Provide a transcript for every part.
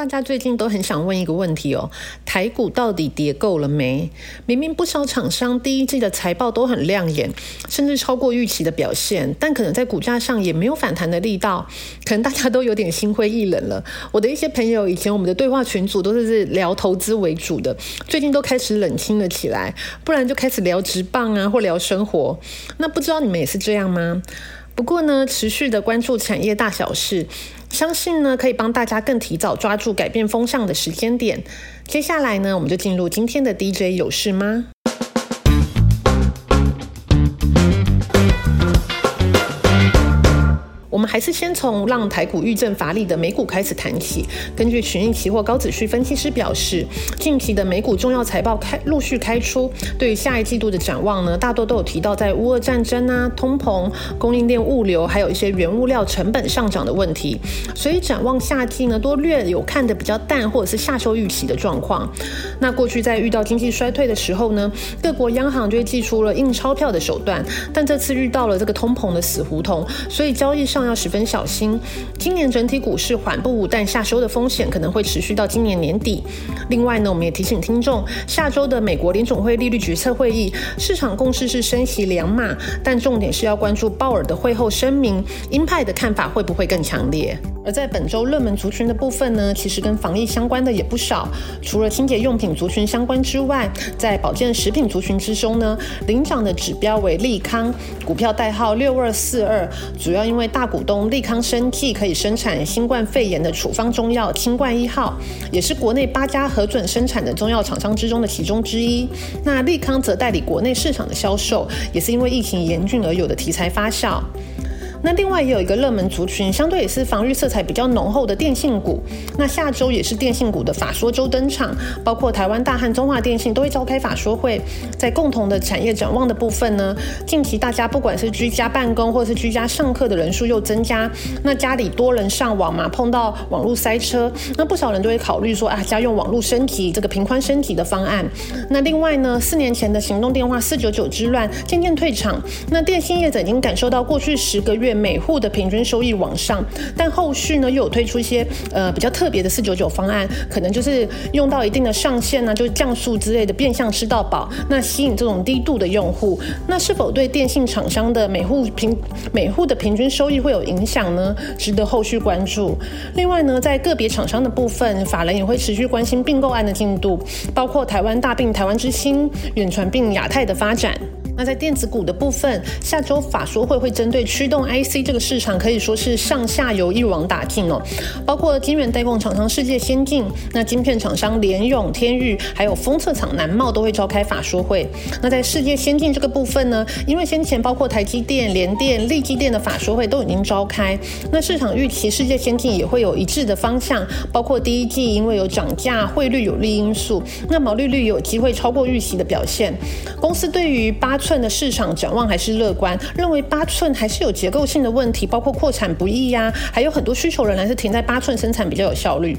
大家最近都很想问一个问题哦，台股到底跌够了没？明明不少厂商第一季的财报都很亮眼，甚至超过预期的表现，但可能在股价上也没有反弹的力道，可能大家都有点心灰意冷了。我的一些朋友，以前我们的对话群组都是聊投资为主的，最近都开始冷清了起来，不然就开始聊直棒啊，或聊生活。那不知道你们也是这样吗？不过呢，持续的关注产业大小事。相信呢，可以帮大家更提早抓住改变风向的时间点。接下来呢，我们就进入今天的 DJ 有事吗？我们还是先从让台股遇震乏力的美股开始谈起。根据群益期货高子旭分析师表示，近期的美股重要财报开陆续开出，对于下一季度的展望呢，大多都有提到在乌俄战争啊、通膨、供应链物流，还有一些原物料成本上涨的问题。所以展望夏季呢，多略有看得比较淡，或者是下修预期的状况。那过去在遇到经济衰退的时候呢，各国央行就会祭出了印钞票的手段，但这次遇到了这个通膨的死胡同，所以交易上。要十分小心。今年整体股市缓步但下修的风险可能会持续到今年年底。另外呢，我们也提醒听众，下周的美国联总会利率决策会议，市场共识是升息两码，但重点是要关注鲍尔的会后声明，鹰派的看法会不会更强烈？而在本周热门族群的部分呢，其实跟防疫相关的也不少。除了清洁用品族群相关之外，在保健食品族群之中呢，领涨的指标为利康，股票代号六二四二，主要因为大股东利康生技可以生产新冠肺炎的处方中药清冠一号，也是国内八家核准生产的中药厂商之中的其中之一。那利康则代理国内市场的销售，也是因为疫情严峻而有的题材发酵。那另外也有一个热门族群，相对也是防御色彩比较浓厚的电信股。那下周也是电信股的法说周登场，包括台湾大汉、中华电信都会召开法说会。在共同的产业展望的部分呢，近期大家不管是居家办公或是居家上课的人数又增加，那家里多人上网嘛，碰到网络塞车，那不少人都会考虑说啊，家用网络升级这个频宽升级的方案。那另外呢，四年前的行动电话四九九之乱渐渐退场，那电信业者已经感受到过去十个月。每户的平均收益往上，但后续呢又有推出一些呃比较特别的四九九方案，可能就是用到一定的上限呢，就是降速之类的变相吃到饱，那吸引这种低度的用户，那是否对电信厂商的每户平每户的平均收益会有影响呢？值得后续关注。另外呢，在个别厂商的部分，法人也会持续关心并购案的进度，包括台湾大病、台湾之星、远传并亚太的发展。那在电子股的部分，下周法说会会针对驱动 IC 这个市场，可以说是上下游一网打尽哦。包括晶圆代工厂商世界先进，那晶片厂商联咏、天域，还有封测厂南茂都会召开法说会。那在世界先进这个部分呢，因为先前包括台积电、联电、力积电的法说会都已经召开，那市场预期世界先进也会有一致的方向，包括第一季因为有涨价、汇率有利因素，那毛利率有机会超过预期的表现。公司对于八寸的市场展望还是乐观，认为八寸还是有结构性的问题，包括扩产不易呀，还有很多需求仍然是停在八寸生产比较有效率。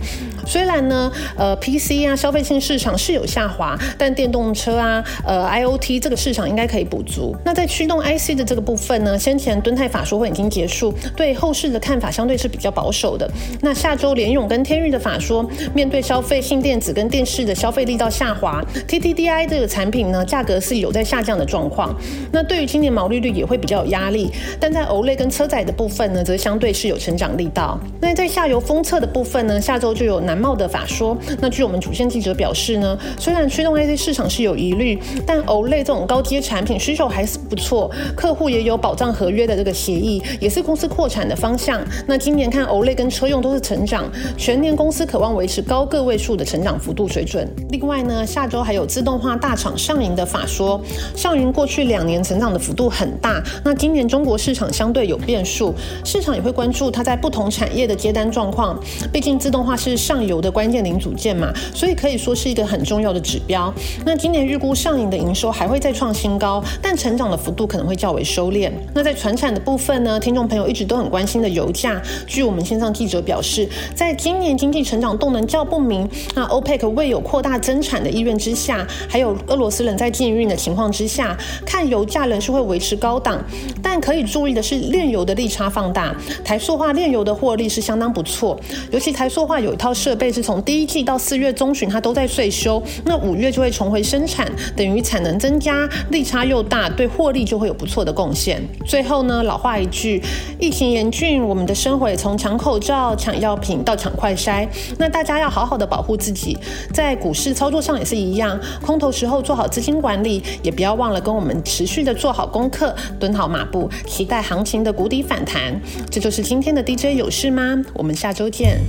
虽然呢，呃，PC 啊，消费性市场是有下滑，但电动车啊，呃，IOT 这个市场应该可以补足。那在驱动 IC 的这个部分呢，先前敦泰法说会已经结束，对后市的看法相对是比较保守的。那下周联咏跟天域的法说，面对消费性电子跟电视的消费力道下滑，TTDI 这个产品呢，价格是有在下降的状况。况那对于今年毛利率也会比较有压力，但在欧类跟车载的部分呢，则相对是有成长力道。那在下游封测的部分呢，下周就有南茂的法说。那据我们主线记者表示呢，虽然驱动 IC 市场是有疑虑，但欧类这种高阶产品需求还是不错，客户也有保障合约的这个协议，也是公司扩产的方向。那今年看欧类跟车用都是成长，全年公司渴望维持高个位数的成长幅度水准。另外呢，下周还有自动化大厂上银的法说，上云过过。去两年成长的幅度很大，那今年中国市场相对有变数，市场也会关注它在不同产业的接单状况。毕竟自动化是上游的关键零组件嘛，所以可以说是一个很重要的指标。那今年预估上影的营收还会再创新高，但成长的幅度可能会较为收敛。那在船产的部分呢，听众朋友一直都很关心的油价，据我们线上记者表示，在今年经济成长动能较不明，那 OPEC 未有扩大增产的意愿之下，还有俄罗斯仍在禁运的情况之下。看油价仍是会维持高档，但可以注意的是炼油的利差放大。台塑化炼油的获利是相当不错，尤其台塑化有一套设备是从第一季到四月中旬它都在税收，那五月就会重回生产，等于产能增加，利差又大，对获利就会有不错的贡献。最后呢，老话一句，疫情严峻，我们的生活也从抢口罩、抢药品到抢快筛，那大家要好好的保护自己，在股市操作上也是一样，空头时候做好资金管理，也不要忘了跟我们持续的做好功课，蹲好马步，期待行情的谷底反弹。这就是今天的 DJ 有事吗？我们下周见。